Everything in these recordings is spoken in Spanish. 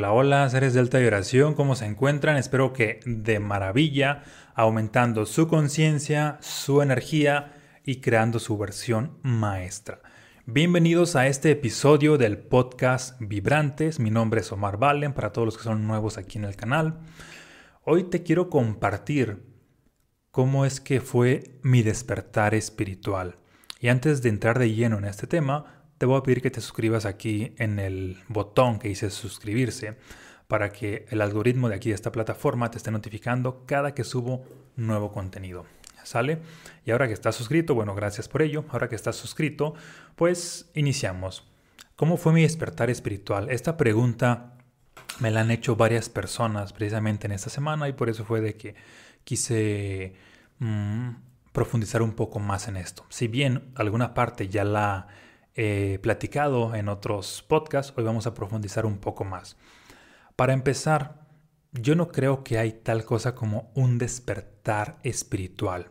Hola, hola, seres de alta vibración, ¿cómo se encuentran? Espero que de maravilla, aumentando su conciencia, su energía y creando su versión maestra. Bienvenidos a este episodio del podcast Vibrantes. Mi nombre es Omar Valen, para todos los que son nuevos aquí en el canal. Hoy te quiero compartir cómo es que fue mi despertar espiritual. Y antes de entrar de lleno en este tema, te voy a pedir que te suscribas aquí en el botón que dice suscribirse para que el algoritmo de aquí de esta plataforma te esté notificando cada que subo nuevo contenido. ¿Sale? Y ahora que estás suscrito, bueno, gracias por ello. Ahora que estás suscrito, pues iniciamos. ¿Cómo fue mi despertar espiritual? Esta pregunta me la han hecho varias personas precisamente en esta semana y por eso fue de que quise mm, profundizar un poco más en esto. Si bien alguna parte ya la he platicado en otros podcasts, hoy vamos a profundizar un poco más. Para empezar, yo no creo que hay tal cosa como un despertar espiritual.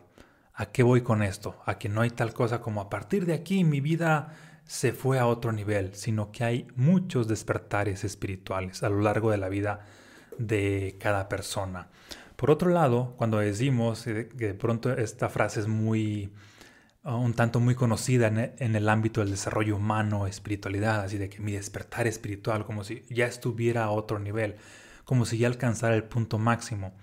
¿A qué voy con esto? A que no hay tal cosa como a partir de aquí mi vida se fue a otro nivel, sino que hay muchos despertares espirituales a lo largo de la vida de cada persona. Por otro lado, cuando decimos que de pronto esta frase es muy un tanto muy conocida e, en el, ámbito del desarrollo humano, espiritualidad, así de que mi despertar espiritual, como si ya estuviera a otro nivel, como si ya alcanzara el punto máximo.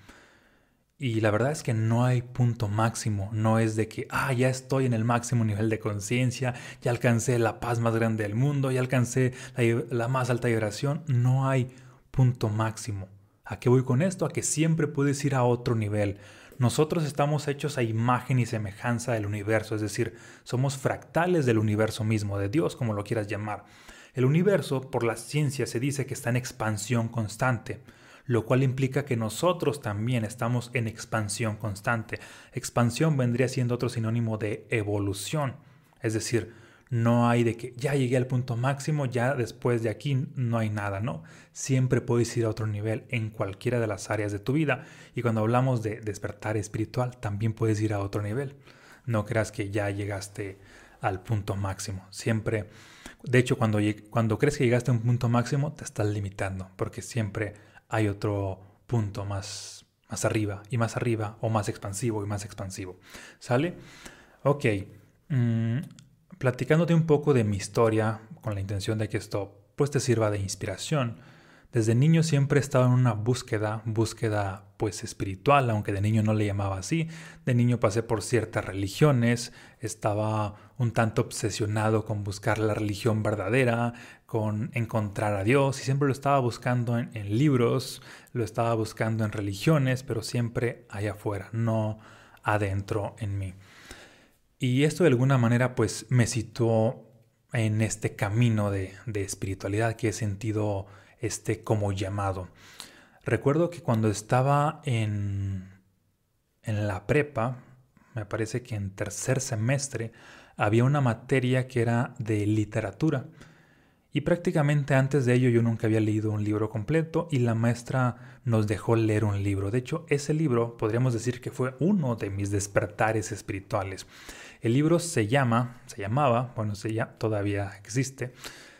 Y la verdad es que no hay punto máximo, no es de que, ah, ya estoy en el máximo nivel de conciencia, ya alcancé la paz más grande del mundo, ya alcancé la, la más alta vibración, no hay punto máximo. ¿A qué voy con esto? A que siempre puedes ir a otro nivel. Nosotros estamos hechos a imagen y semejanza del universo, es decir, somos fractales del universo mismo, de Dios, como lo quieras llamar. El universo, por la ciencia, se dice que está en expansión constante, lo cual implica que nosotros también estamos en expansión constante. Expansión vendría siendo otro sinónimo de evolución, es decir, no hay de que ya llegué al punto máximo, ya después de aquí no hay nada, ¿no? Siempre puedes ir a otro nivel en cualquiera de las áreas de tu vida. Y cuando hablamos de despertar espiritual, también puedes ir a otro nivel. No creas que ya llegaste al punto máximo. Siempre, de hecho, cuando, cuando crees que llegaste a un punto máximo, te estás limitando, porque siempre hay otro punto más, más arriba y más arriba, o más expansivo y más expansivo. ¿Sale? Ok. Mm, platicándote un poco de mi historia con la intención de que esto pues te sirva de inspiración. Desde niño siempre he estado en una búsqueda, búsqueda pues espiritual, aunque de niño no le llamaba así. De niño pasé por ciertas religiones, estaba un tanto obsesionado con buscar la religión verdadera, con encontrar a Dios y siempre lo estaba buscando en, en libros, lo estaba buscando en religiones, pero siempre allá afuera, no adentro en mí. Y esto de alguna manera pues me situó en este camino de, espiritualidad que he sentido este como llamado. Recuerdo que cuando estaba en, en la prepa, me parece que en tercer semestre, había una materia que era de literatura. Y prácticamente antes de ello yo nunca había leído un libro completo y la maestra nos dejó leer un libro. De hecho, ese libro podríamos decir que fue uno de mis despertares espirituales. El libro se llama, se llamaba, bueno, se todavía existe,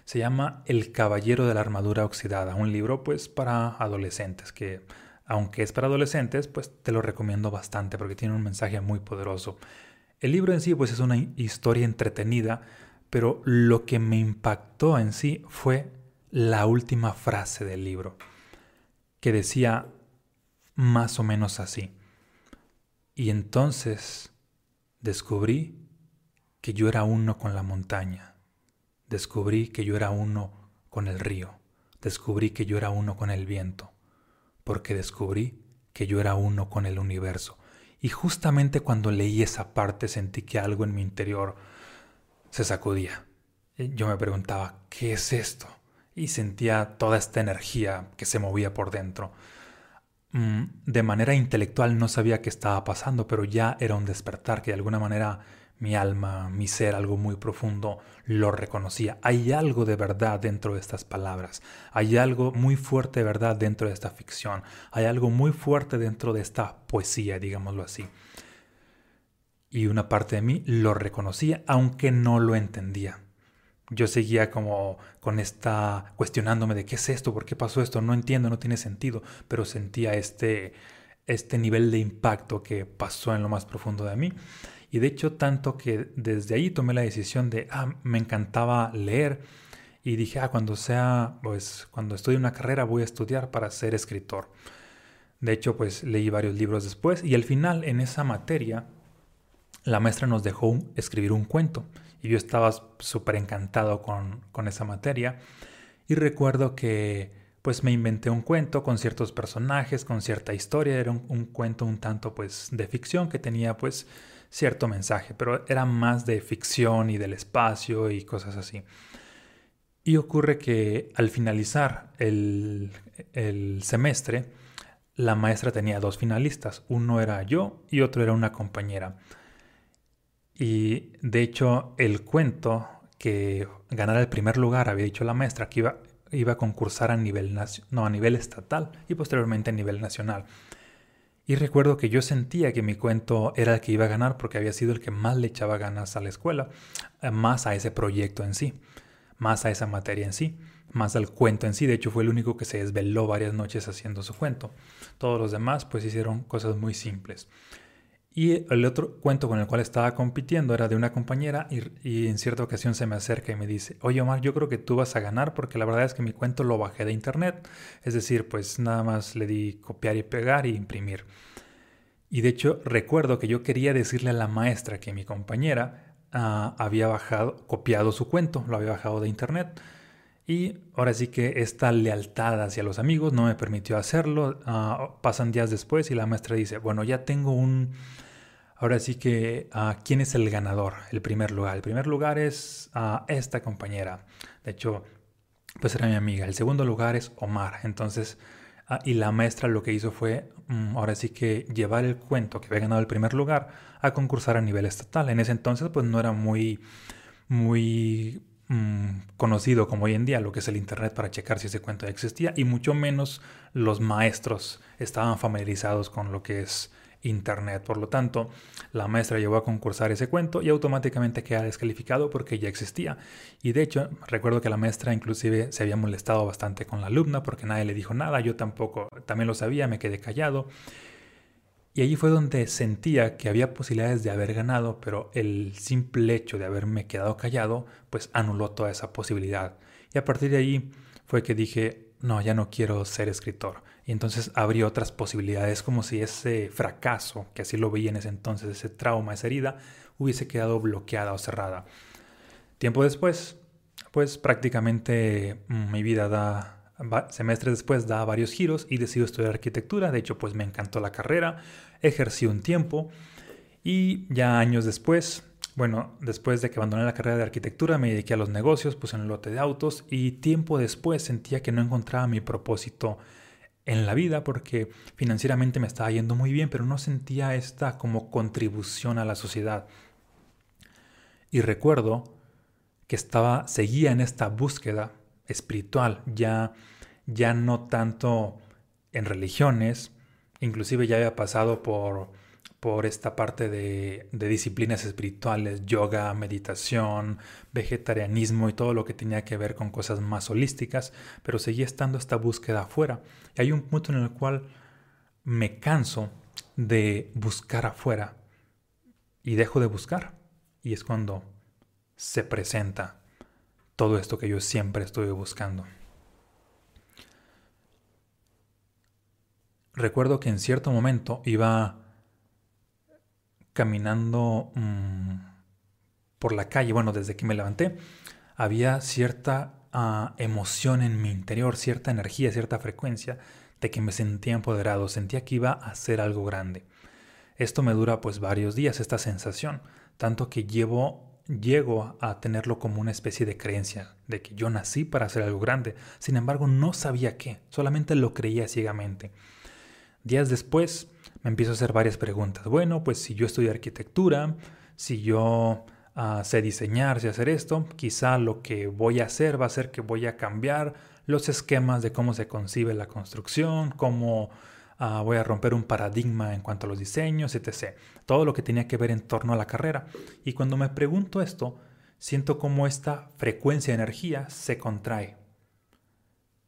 se llama El Caballero de la Armadura Oxidada, un libro pues para adolescentes que aunque es para adolescentes, pues te lo recomiendo bastante porque tiene un mensaje muy poderoso. El libro en sí pues es una historia entretenida, pero lo que me impactó en sí fue la última frase del libro, que decía más o menos así. Y entonces Descubrí que yo era uno con la montaña. Descubrí que yo era uno con el río. Descubrí que yo era uno con el viento. Porque descubrí que yo era uno con el universo. Y justamente cuando leí esa parte sentí que algo en mi interior se sacudía. Yo me preguntaba, ¿qué es esto? Y sentía toda esta energía que se movía por dentro. Mm, de manera intelectual no sabía qué estaba pasando, pero ya era un despertar que de alguna manera mi alma, mi ser, algo muy profundo, lo reconocía. Hay algo de verdad dentro de estas palabras, hay algo muy fuerte de verdad dentro de esta ficción, hay algo muy fuerte dentro de esta poesía, digámoslo así. Y una parte de mí lo reconocía, aunque no lo entendía. Yo seguía como con esta cuestionándome de qué es esto, por qué pasó esto, no entiendo, no tiene sentido, pero sentía este, este nivel de impacto que pasó en lo más profundo de mí. Y de hecho tanto que desde ahí tomé la decisión de, ah, me encantaba leer y dije, ah, cuando sea, pues cuando estudie una carrera voy a estudiar para ser escritor. De hecho, pues leí varios libros después y al final en esa materia la maestra nos dejó escribir un cuento y yo estaba súper encantado con, con esa materia y recuerdo que pues me inventé un cuento con ciertos personajes, con cierta historia, era un, cuento un tanto pues de ficción que tenía pues cierto mensaje, pero era más de ficción y del espacio y cosas así. Y ocurre que al finalizar el, el semestre, la maestra tenía dos finalistas, uno era yo y otro era una compañera. Y de hecho el cuento que ganara el primer lugar había dicho la maestra que iba, iba a concursar a nivel, no, a nivel estatal y posteriormente a nivel nacional. Y recuerdo que yo sentía que mi cuento era el que iba a ganar porque había sido el que más le echaba ganas a la escuela, eh, más a ese proyecto en sí, más a esa materia en sí, más al cuento en sí. De hecho, fue el único que se desveló varias noches haciendo su cuento. Todos los demás pues hicieron cosas muy simples. Y el otro cuento con el cual estaba compitiendo era de una compañera y, en cierta ocasión se me acerca y me dice, oye Omar, yo creo que tú vas a ganar porque la verdad es que mi cuento lo bajé de internet. Es decir, pues nada más le di copiar y pegar y imprimir. Y de hecho recuerdo que yo quería decirle a la maestra que mi compañera ah, había bajado, copiado su cuento, lo había bajado de internet. Y ahora sí que esta lealtad hacia los amigos no me permitió hacerlo. Ah, pasan días después y la maestra dice, bueno, ya tengo un Ahora sí que, uh, ¿quién es el ganador? El primer lugar. El primer lugar es uh, esta compañera. De hecho, pues era mi amiga. El segundo lugar es Omar. Entonces, uh, y la maestra lo que hizo fue, um, ahora sí que llevar el cuento que había ganado el primer lugar a concursar a nivel estatal. En ese entonces, pues no era muy, muy um, conocido como hoy en día lo que es el Internet para checar si ese cuento existía. Y mucho menos los maestros estaban familiarizados con lo que es Internet. Por lo tanto, la maestra llevó a concursar ese cuento y automáticamente queda descalificado porque ya existía. Y de hecho, recuerdo que la maestra inclusive se había molestado bastante con la alumna porque nadie le dijo nada, yo tampoco, también lo sabía, me quedé callado. Y allí fue donde sentía que había posibilidades de haber ganado, pero el simple hecho de haberme quedado callado, pues anuló toda esa posibilidad. Y a partir de ahí fue que dije, no, ya no quiero ser escritor y entonces abrió otras posibilidades como si ese fracaso, que así lo veía en ese entonces, ese trauma, esa herida, hubiese quedado bloqueada o cerrada. Tiempo después, pues prácticamente mm, mi vida da, semestres después da varios giros y decido estudiar arquitectura, de hecho pues me encantó la carrera, ejercí un tiempo y ya años después, bueno, después de que abandoné la carrera de arquitectura me dediqué a los negocios, en el lote de autos y tiempo después sentía que no encontraba mi propósito en la vida porque financieramente me estaba yendo muy bien, pero no sentía esta como contribución a la sociedad. Y recuerdo que estaba seguía en esta búsqueda espiritual, ya ya no tanto en religiones, inclusive ya había pasado por por esta parte de, disciplinas espirituales, yoga, meditación, vegetarianismo y todo lo que tenía que ver con cosas más holísticas, pero seguía estando esta búsqueda afuera. Y hay un punto en el cual me canso de buscar afuera y dejo de buscar. Y es cuando se presenta todo esto que yo siempre estuve buscando. Recuerdo que en cierto momento iba caminando mm, por la calle, bueno, desde que me levanté, había cierta ah, emoción en mi interior, cierta energía, cierta frecuencia de que me sentía empoderado, sentía que iba a hacer algo grande. Esto me dura pues varios días, esta sensación, tanto que llevo, llego a tenerlo como una especie de creencia, de que yo nací para hacer algo grande. Sin embargo, no sabía qué, solamente lo creía ciegamente. Días después, me empiezo a hacer varias preguntas. Bueno, pues si yo estudio arquitectura, si yo ah, sé diseñar, sé hacer esto, quizá lo que voy a hacer va a ser que voy a cambiar los esquemas de cómo se concibe la construcción, cómo ah, voy a romper un paradigma en cuanto a los diseños, etc. Todo lo que tenía que ver en torno a la carrera. Y cuando me pregunto esto, siento como esta frecuencia de energía se contrae.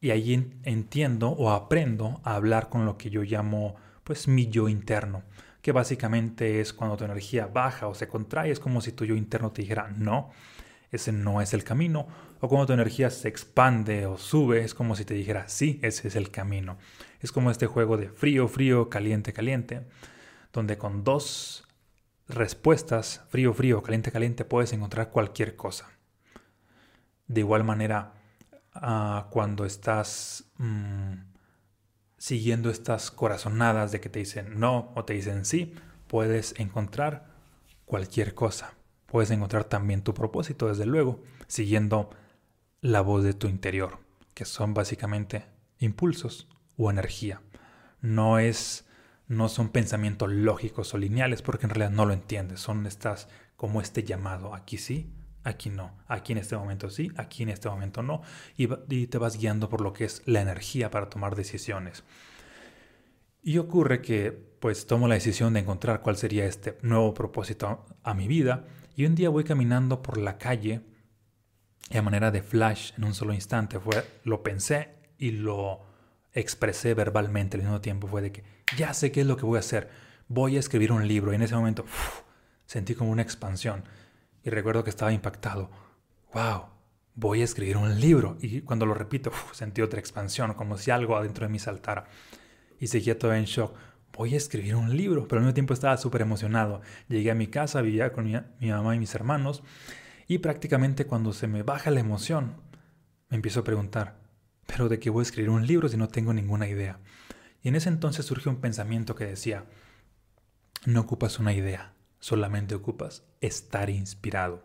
Y ahí entiendo o aprendo a hablar con lo que yo llamo pues mi yo interno, que básicamente es cuando tu energía baja o se contrae, es como si tu yo interno te dijera, no, ese no es el camino, o cuando tu energía se expande o sube, es como si te dijera, sí, ese es el camino. Es como este juego de frío, frío, caliente, caliente, donde con dos respuestas, frío, frío, caliente, caliente, puedes encontrar cualquier cosa. De igual manera, cuando estás mm, siguiendo estas corazonadas de que te dicen no o te dicen sí, puedes encontrar cualquier cosa. Puedes encontrar también tu propósito, desde luego, siguiendo la voz de tu interior, que son básicamente impulsos o energía. No es no son pensamientos lógicos o lineales porque en realidad no lo entiendes, son estas como este llamado, aquí sí, aquí no, aquí en este momento sí, aquí en este momento no, y, te vas guiando por lo que es la energía para tomar decisiones. Y ocurre que pues tomo la decisión de encontrar cuál sería este nuevo propósito a mi vida y un día voy caminando por la calle y a manera de flash en un solo instante fue lo pensé y lo expresé verbalmente al mismo tiempo fue de que ya sé qué es lo que voy a hacer, voy a escribir un libro y en ese momento sentí como una expansión y recuerdo que estaba impactado, wow, voy a escribir un libro y cuando lo repito sentí otra expansión como si algo adentro de mí saltara y seguía todavía en shock. Voy a escribir un libro, pero al mismo tiempo estaba súper emocionado. Llegué a mi casa, vivía con mi, mi mamá y mis hermanos y prácticamente cuando se me baja la emoción, me empiezo a preguntar, pero ¿de qué voy a escribir un libro si no tengo ninguna idea? Y en ese entonces surgió un pensamiento que decía, no ocupas una idea, solamente ocupas estar inspirado.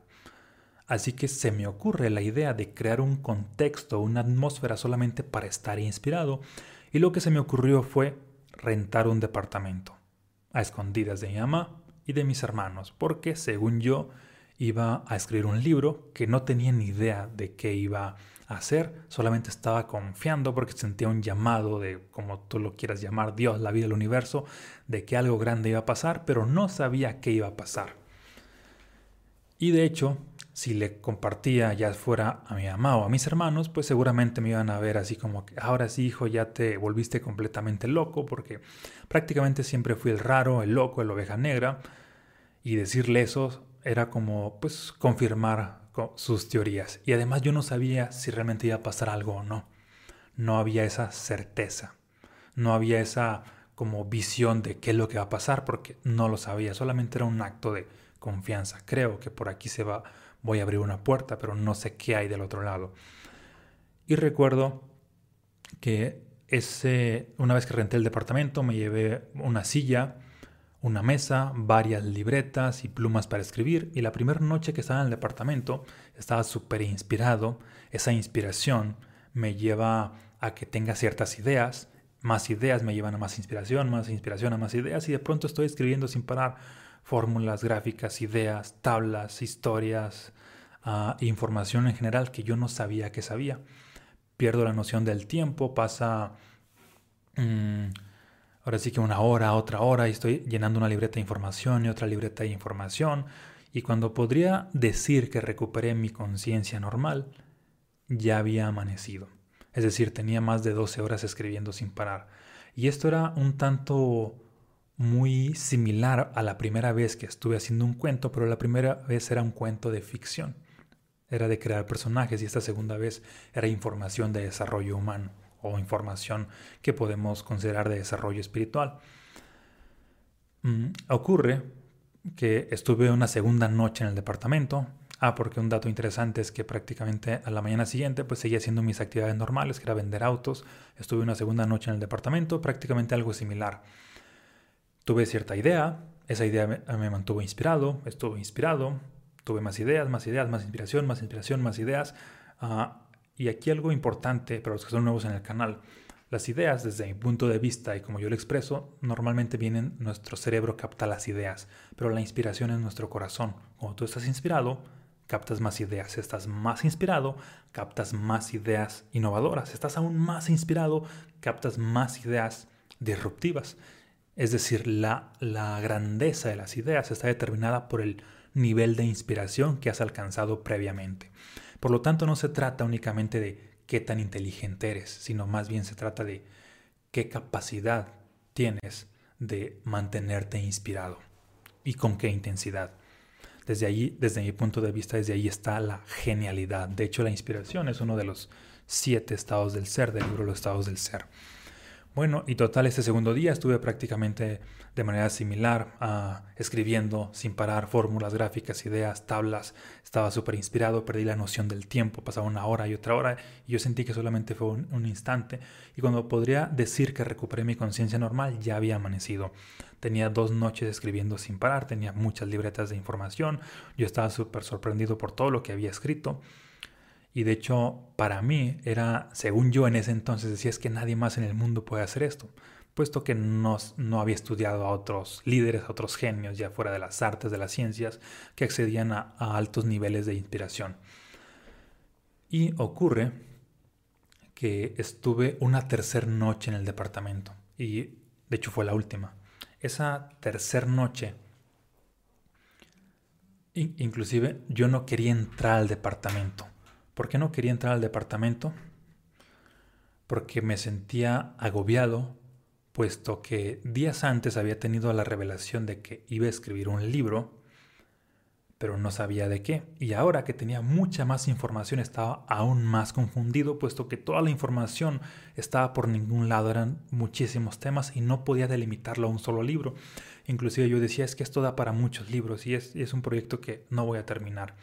Así que se me ocurre la idea de crear un contexto, una atmósfera solamente para estar inspirado, y lo que se me ocurrió fue rentar un departamento, a escondidas de mi mamá y de mis hermanos, porque según yo iba a escribir un libro que no tenía ni idea de qué iba a hacer, solamente estaba confiando porque sentía un llamado de, como tú lo quieras llamar, Dios, la vida, el universo, de que algo grande iba a pasar, pero no sabía qué iba a pasar. Y de hecho, si le compartía ya fuera a mi mamá o a mis hermanos, pues seguramente me iban a ver así como que ahora sí, hijo, ya te volviste completamente loco, porque prácticamente siempre fui el raro, el loco, el oveja negra, y decirle eso era como pues confirmar sus teorías. Y además yo no sabía si realmente iba a pasar algo o no. No había esa certeza. No había esa como visión de qué es lo que va a pasar porque no lo sabía. Solamente era un acto de confianza. Creo que por aquí se va, voy a abrir una puerta, pero no sé qué hay del otro lado. Y recuerdo que ese, una vez que renté el departamento me llevé una silla una mesa, varias libretas y plumas para escribir y la primera noche que estaba en el departamento estaba súper inspirado. Esa inspiración me lleva a que tenga ciertas ideas, más ideas me llevan a más inspiración, más inspiración a más ideas y de pronto estoy escribiendo sin parar fórmulas gráficas, ideas, tablas, historias, uh, información en general que yo no sabía que sabía. Pierdo la noción del tiempo, pasa... Mm, ahora sí que una hora, otra hora, y estoy llenando una libreta de información y otra libreta de información, y cuando podría decir que recuperé mi conciencia normal, ya había amanecido. Es decir, tenía más de 12 horas escribiendo sin parar. Y esto era un tanto muy similar a la primera vez que estuve haciendo un cuento, pero la primera vez era un cuento de ficción. Era de crear personajes y esta segunda vez era información de desarrollo humano o información que podemos considerar de desarrollo espiritual. Mm, ocurre que estuve una segunda noche en el departamento. Ah, porque un dato interesante es que prácticamente a la mañana siguiente pues seguía haciendo mis actividades normales, que era vender autos. Estuve una segunda noche en el departamento, prácticamente algo similar. Tuve cierta idea, esa idea me, mantuvo inspirado, estuve inspirado, tuve más ideas, más ideas, más inspiración, más inspiración, más ideas. Ah, y aquí algo importante para los que son nuevos en el canal. Las ideas, desde mi punto de vista y como yo lo expreso, normalmente vienen, nuestro cerebro capta las ideas, pero la inspiración es nuestro corazón. Cuando tú estás inspirado, captas más ideas. Estás más inspirado, captas más ideas innovadoras. Estás aún más inspirado, captas más ideas disruptivas. Es decir, la, la grandeza de las ideas está determinada por el nivel de inspiración que has alcanzado previamente. Por lo tanto, no se trata únicamente de qué tan inteligente eres, sino más bien se trata de qué capacidad tienes de mantenerte inspirado y con qué intensidad. Desde allí, desde mi punto de vista, desde ahí está la genialidad. De hecho, la inspiración es uno de los siete estados del ser, del libro Los estados del ser. Bueno, y total, este segundo día estuve prácticamente de manera similar, uh, escribiendo sin parar fórmulas, gráficas, ideas, tablas. Estaba súper inspirado, perdí la noción del tiempo, pasaba una hora y otra hora, y yo sentí que solamente fue un, un instante. Y cuando podría decir que recuperé mi conciencia normal, ya había amanecido. Tenía dos noches escribiendo sin parar, tenía muchas libretas de información, yo estaba súper sorprendido por todo lo que había escrito. Y de hecho, para mí era, según yo en ese entonces decía, es que nadie más en el mundo puede hacer esto, puesto que no, no había estudiado a otros líderes, a otros genios, ya fuera de las artes, de las ciencias, que accedían a, a altos niveles de inspiración. Y ocurre que estuve una tercera noche en el departamento, y de hecho fue la última. Esa tercera noche Inclusive yo no quería entrar al departamento. ¿Por qué no quería entrar al departamento? Porque me sentía agobiado, puesto que días antes había tenido la revelación de que iba a escribir un libro, pero no sabía de qué. Y ahora que tenía mucha más información estaba aún más confundido, puesto que toda la información estaba por ningún lado, eran muchísimos temas y no podía delimitarlo a un solo libro. Inclusive yo decía, es que esto da para muchos libros y es, es un proyecto que no voy a terminar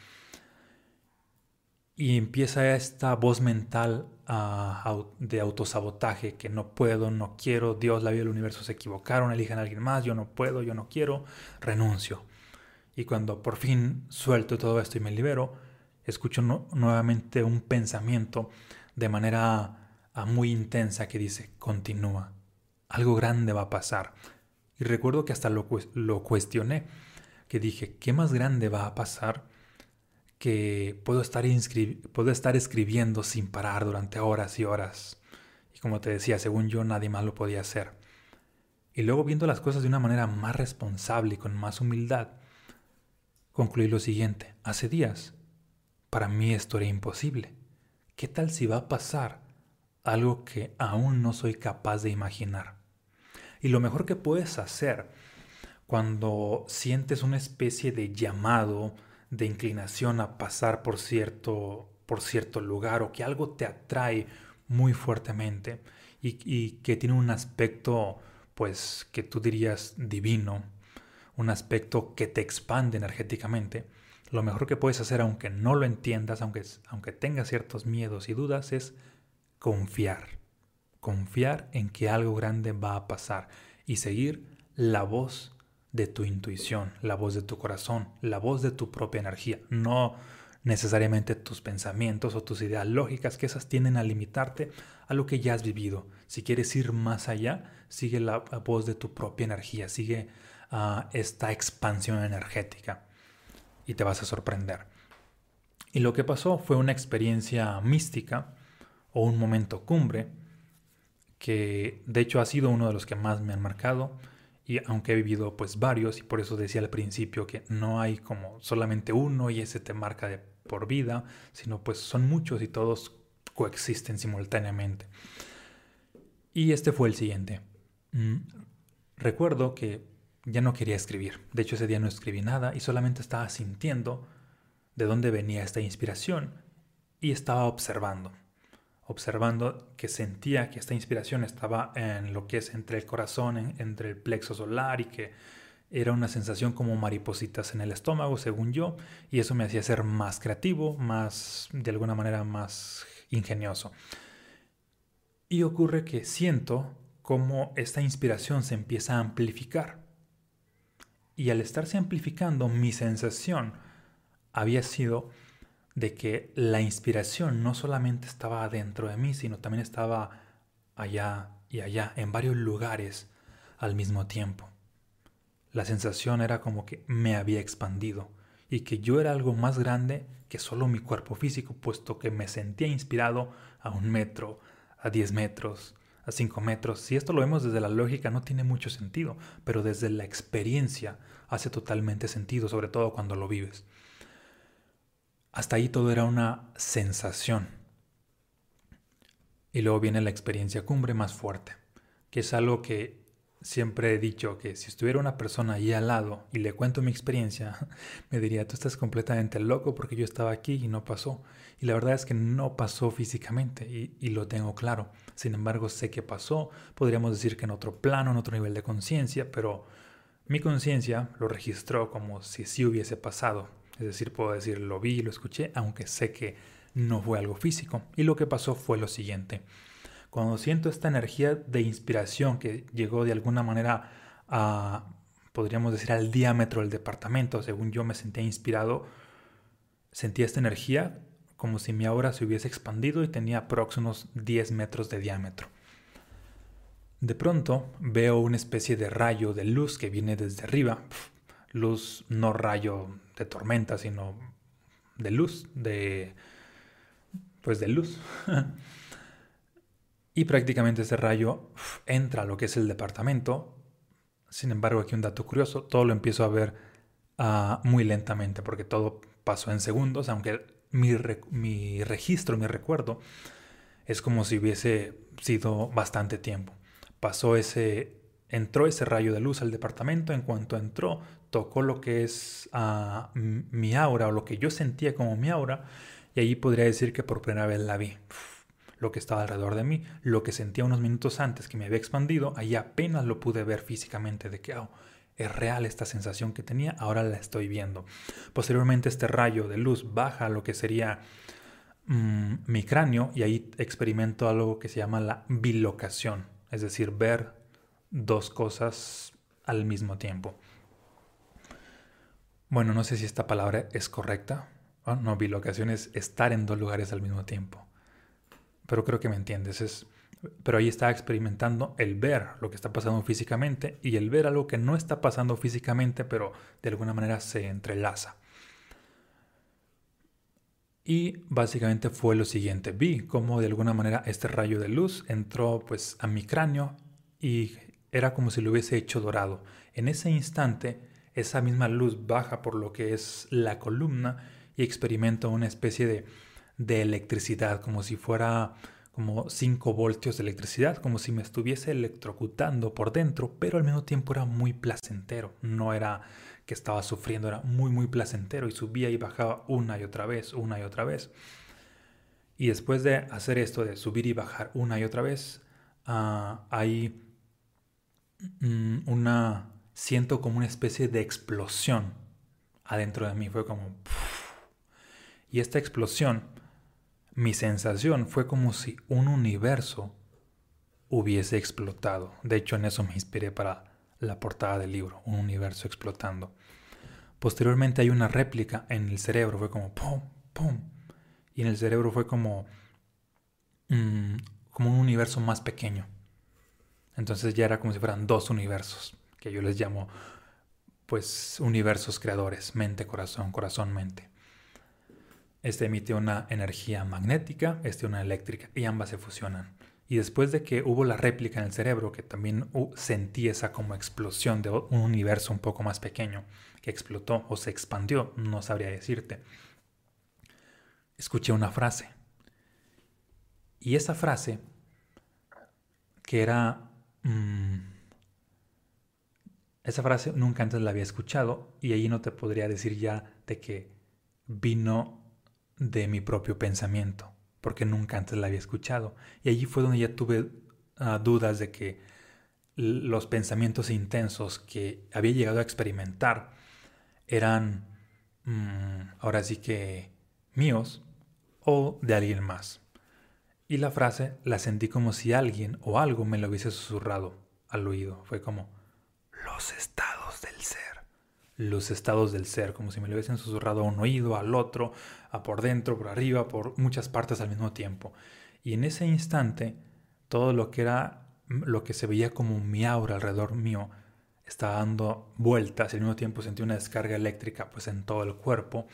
y empieza esta voz mental uh, de autosabotaje que no puedo, no quiero, Dios, la vida del universo se equivocaron, elijan a alguien más, yo no puedo, yo no quiero, renuncio. Y cuando por fin suelto todo esto y me libero, escucho nuevamente un pensamiento de manera uh, muy intensa que dice, continúa, algo grande va a pasar. Y recuerdo que hasta lo, lo cuestioné, que dije, ¿qué más grande va a pasar? Que puedo estar, puedo estar escribiendo sin parar durante horas y horas. Y como te decía, según yo nadie más lo podía hacer. Y luego viendo las cosas de una manera más responsable y con más humildad, concluí lo siguiente. Hace días, para mí esto era imposible. ¿Qué tal si va a pasar algo que aún no soy capaz de imaginar? Y lo mejor que puedes hacer cuando sientes una especie de llamado, de inclinación a pasar por cierto, por cierto lugar o que algo te atrae muy fuertemente y, que tiene un aspecto pues que tú dirías divino, un aspecto que te expande energéticamente, lo mejor que puedes hacer aunque no lo entiendas, aunque, aunque tengas ciertos miedos y dudas, es confiar. Confiar en que algo grande va a pasar y seguir la voz de tu intuición, la voz de tu corazón, la voz de tu propia energía, no necesariamente tus pensamientos o tus ideas lógicas, que esas tienden a limitarte a lo que ya has vivido. Si quieres ir más allá, sigue la, voz de tu propia energía, sigue ah, esta expansión energética y te vas a sorprender. Y lo que pasó fue una experiencia mística o un momento cumbre que de hecho ha sido uno de los que más me han marcado y aunque he vivido pues varios y por eso decía al principio que no hay como solamente uno y ese te marca de por vida, sino pues son muchos y todos coexisten simultáneamente. Y este fue el siguiente. Mm, recuerdo que ya no quería escribir. De hecho ese día no escribí nada y solamente estaba sintiendo de dónde venía esta inspiración y estaba observando observando que sentía que esta inspiración estaba en lo que es entre el corazón, entre el plexo solar y que era una sensación como maripositas en el estómago, según yo, y eso me hacía ser más creativo, más, de alguna manera, más ingenioso. Y ocurre que siento como esta inspiración se empieza a amplificar. Y al estarse amplificando, mi sensación había sido de que la inspiración no solamente estaba dentro de mí, sino también estaba allá y allá, en varios lugares al mismo tiempo. La sensación era como que me había expandido y que yo era algo más grande que solo mi cuerpo físico, puesto que me sentía inspirado a un metro, a diez metros, a 5 metros. Si esto lo vemos desde la lógica no tiene mucho sentido, pero desde la experiencia hace totalmente sentido, sobre todo cuando lo vives. Hasta ahí todo era una sensación. Y luego viene la experiencia cumbre más fuerte, que es algo que siempre he dicho que si estuviera una persona ahí al lado y le cuento mi experiencia, me diría, tú estás completamente loco porque yo estaba aquí y no pasó. Y la verdad es que no pasó físicamente y, lo tengo claro. Sin embargo, sé que pasó, podríamos decir que en otro plano, en otro nivel de conciencia, pero mi conciencia lo registró como si sí hubiese pasado. Es decir, puedo decir, lo vi y lo escuché, aunque sé que no fue algo físico. Y lo que pasó fue lo siguiente. Cuando siento esta energía de inspiración que llegó de alguna manera a, podríamos decir, al diámetro del departamento, según yo me sentía inspirado, sentía esta energía como si mi aura se hubiese expandido y tenía unos 10 metros de diámetro. De pronto veo una especie de rayo de luz que viene desde arriba, luz no rayo de tormenta, sino de luz, de pues de luz. Y prácticamente ese rayo entra a lo que es el departamento. Sin embargo, aquí un dato curioso, todo lo empiezo a ver ah, muy lentamente porque todo pasó en segundos, aunque mi, mi registro, mi recuerdo, es como si hubiese sido bastante tiempo. Pasó ese, entró ese rayo de luz al departamento, en cuanto entró, tocó lo que es ah, mi aura o lo que yo sentía como mi aura, y allí podría decir que por primera vez la vi lo que estaba alrededor de mí, lo que sentía unos minutos antes que me había expandido, ahí apenas lo pude ver físicamente de que oh, es real esta sensación que tenía, ahora la estoy viendo. Posteriormente este rayo de luz baja lo que sería mm, mi cráneo y ahí experimento algo que se llama la bilocación, es decir, ver dos cosas al mismo tiempo. Bueno, no sé si esta palabra es correcta. no, bilocación es estar en dos lugares al mismo tiempo pero creo que me entiendes. Es, pero ahí está experimentando el ver lo que está pasando físicamente y el ver algo que no está pasando físicamente, pero de alguna manera se entrelaza. Y básicamente fue lo siguiente, vi cómo de alguna manera este rayo de luz entró pues a mi cráneo y era como si lo hubiese hecho dorado. En ese instante, esa misma luz baja por lo que es la columna y experimento una especie de de electricidad, como si fuera como 5 voltios de electricidad, como si me estuviese electrocutando por dentro, pero al mismo tiempo era muy placentero, no era que estaba sufriendo, era muy muy placentero y subía y bajaba una y otra vez, una y otra vez. Y después de hacer esto, de subir y bajar una y otra vez, ah, hay mm, una, siento como una especie de explosión adentro de mí, fue como... y esta explosión mi sensación fue como si un universo hubiese explotado. De hecho, en eso me inspiré para la portada del libro, un universo explotando. Posteriormente hay una réplica en el cerebro, fue como pum, pum. Y en el cerebro fue como, mm, como un universo más pequeño. Entonces ya era como si fueran dos universos, que yo les llamo pues universos creadores, mente, corazón, corazón, mente. Este emite una energía magnética, este una eléctrica, y ambas se fusionan. Y después de que hubo la réplica en el cerebro, que también sentí esa como explosión de un universo un poco más pequeño, que explotó o se expandió, no sabría decirte, escuché una frase. Y esa frase, que era... Mm, esa frase nunca antes la había escuchado y allí no te podría decir ya de que vino de mi propio pensamiento, porque nunca antes la había escuchado. Y allí fue donde ya tuve ah, dudas de que los pensamientos intensos que había llegado a experimentar eran mm, ahora sí que míos o de alguien más. Y la frase la sentí como si alguien o algo me lo hubiese susurrado al oído. Fue como los estados del ser los estados del ser, como si me lo hubiesen susurrado a un oído, al otro, a por dentro, por arriba, por muchas partes al mismo tiempo. Y en ese instante, todo lo que era, lo que se veía como mi aura alrededor mío, estaba dando vueltas y al mismo tiempo sentí una descarga eléctrica pues en todo el cuerpo.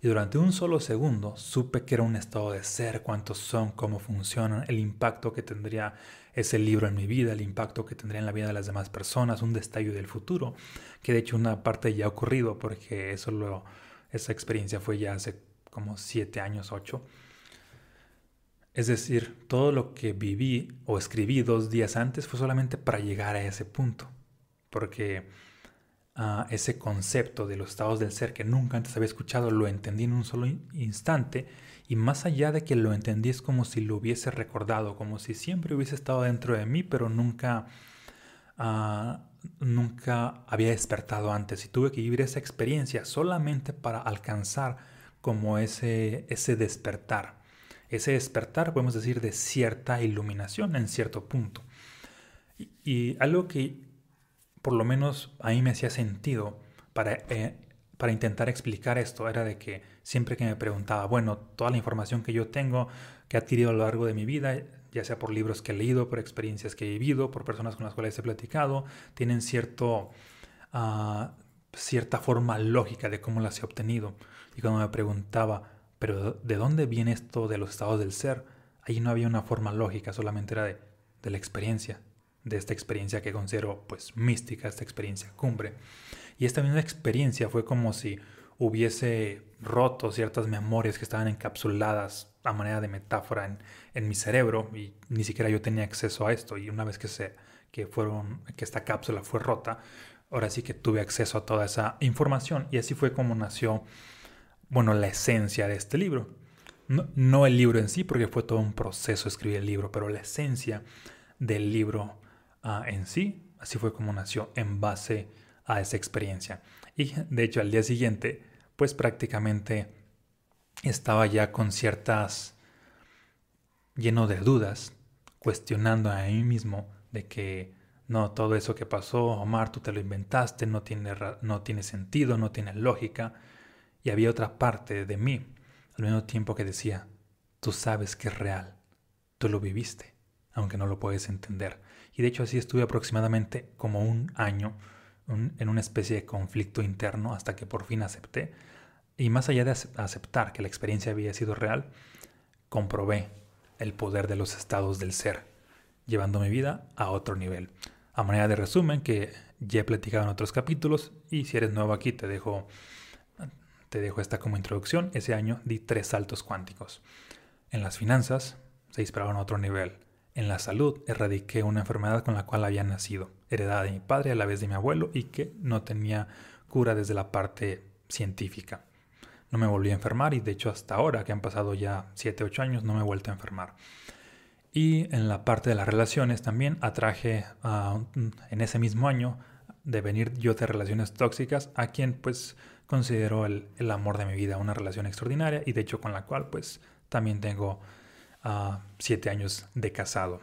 Y durante un solo segundo supe que era un estado de ser, cuántos son, cómo funcionan, el impacto que tendría ese libro en mi vida, el impacto que tendría en la vida de las demás personas, un destello del futuro, que de hecho una parte ya ha ocurrido porque eso lo, esa experiencia fue ya hace como siete años, ocho. Es decir, todo lo que viví o escribí dos días antes fue solamente para llegar a ese punto, porque uh, ese concepto de los estados del ser que nunca antes había escuchado lo entendí en un solo instante y más allá de que lo entendí es como si lo hubiese recordado, como si siempre hubiese estado dentro de mí, pero nunca, uh, nunca había despertado antes. Y tuve que vivir esa experiencia solamente para alcanzar como ese, ese despertar. Ese despertar, podemos decir, de cierta iluminación en cierto punto. Y, y algo que por lo menos a mí me hacía sentido para eh, para intentar explicar esto era de que siempre que me preguntaba, bueno, toda la información que yo tengo, que he adquirido a lo largo de mi vida, ya sea por libros que he leído, por experiencias que he vivido, por personas con las cuales he platicado, tienen cierto, ah, cierta forma lógica de cómo las he obtenido. Y cuando me preguntaba, pero ¿de dónde viene esto de los estados del ser? Ahí no había una forma lógica, solamente era de, de la experiencia, de esta experiencia que considero pues mística, esta experiencia cumbre. Y esta misma experiencia fue como si hubiese roto ciertas memorias que estaban encapsuladas a manera de metáfora en, mi cerebro y ni siquiera yo tenía acceso a esto. Y una vez que, se, que, fueron, que esta cápsula fue rota, ahora sí que tuve acceso a toda esa información y así fue como nació, bueno, la esencia de este libro. No, el libro en sí, porque fue todo un proceso escribir el libro, pero la esencia del libro ah, en sí, así fue como nació en base a esa experiencia. Y de hecho al día siguiente, pues prácticamente estaba ya con ciertas, lleno de dudas, cuestionando a mí mismo de que no, todo eso que pasó, Omar, tú te lo inventaste, no tiene, no tiene sentido, no tiene lógica. Y había otra parte de mí, al mismo tiempo que decía, tú sabes que es real, tú lo viviste, aunque no lo puedes entender. Y de hecho así estuve aproximadamente como un año en una especie de conflicto interno hasta que por fin acepté. Y más allá de aceptar que la experiencia había sido real, comprobé el poder de los estados del ser, llevando mi vida a otro nivel. A manera de resumen, que ya he platicado en otros capítulos, y si eres nuevo aquí te dejo, te dejo esta como introducción, ese año di tres saltos cuánticos. En las finanzas se dispararon a otro nivel. En la salud erradiqué una enfermedad con la cual había nacido, heredada de mi padre a la vez de mi abuelo y que no tenía cura desde la parte científica. No me volví a enfermar y de hecho hasta ahora, que han pasado ya 7, 8 años, no me he vuelto a enfermar. Y en la parte de las relaciones también atraje en ese mismo año de venir yo de relaciones tóxicas a quien pues considero el, el amor de mi vida, una relación extraordinaria y de hecho con la cual pues también tengo siete años de casado.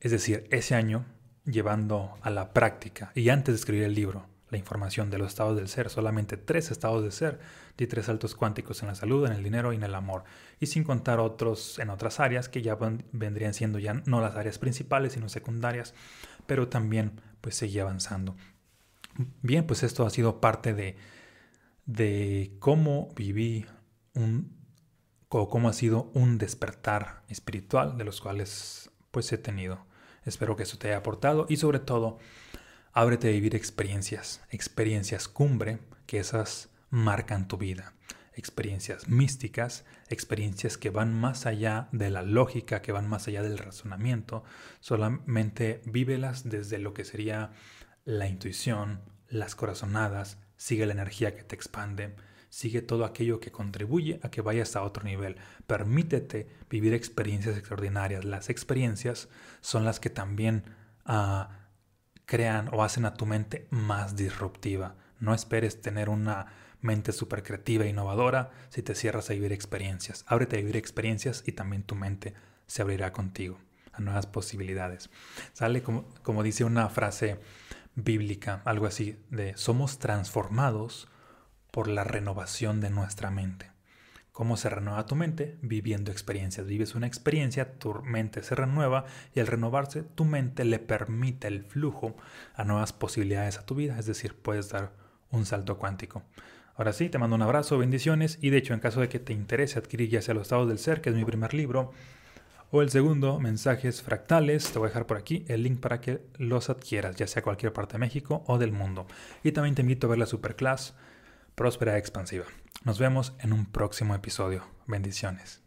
Es decir, ese año llevando a la práctica y antes de escribir el libro la información de los estados del ser, solamente tres estados de ser, di tres saltos cuánticos en la salud, en el dinero y en el amor, y sin contar otros en otras áreas que ya vendrían siendo ya no las áreas principales, sino secundarias, pero también pues seguí avanzando. Bien, pues esto ha sido parte de, de cómo viví un o cómo ha sido un despertar espiritual de los cuales pues he tenido. Espero que eso te haya aportado y sobre todo ábrete a vivir experiencias, experiencias cumbre, que esas marcan tu vida, experiencias místicas, experiencias que van más allá de la lógica, que van más allá del razonamiento, solamente vívelas desde lo que sería la intuición, las corazonadas, sigue la energía que te expande, Sigue todo aquello que contribuye a que vayas a otro nivel. Permítete vivir experiencias extraordinarias. Las experiencias son las que también uh, crean o hacen a tu mente más disruptiva. No esperes tener una mente súper creativa e innovadora si te cierras a vivir experiencias. Ábrete a vivir experiencias y también tu mente se abrirá contigo a nuevas posibilidades. Sale como, como dice una frase bíblica, algo así de somos transformados por la renovación de nuestra mente. ¿Cómo se renueva tu mente? Viviendo experiencias. Vives una experiencia, tu mente se renueva y al renovarse tu mente le permite el flujo a nuevas posibilidades a tu vida, es decir, puedes dar un salto cuántico. Ahora sí, te mando un abrazo, bendiciones y de hecho en caso de que te interese adquirir ya sea Los Estados del Ser, que es mi primer libro, o el segundo, Mensajes Fractales, te voy a dejar por aquí el link para que los adquieras, ya sea cualquier parte de México o del mundo. Y también te invito a ver la Superclass próspera y expansiva. Nos vemos en un próximo episodio. Bendiciones.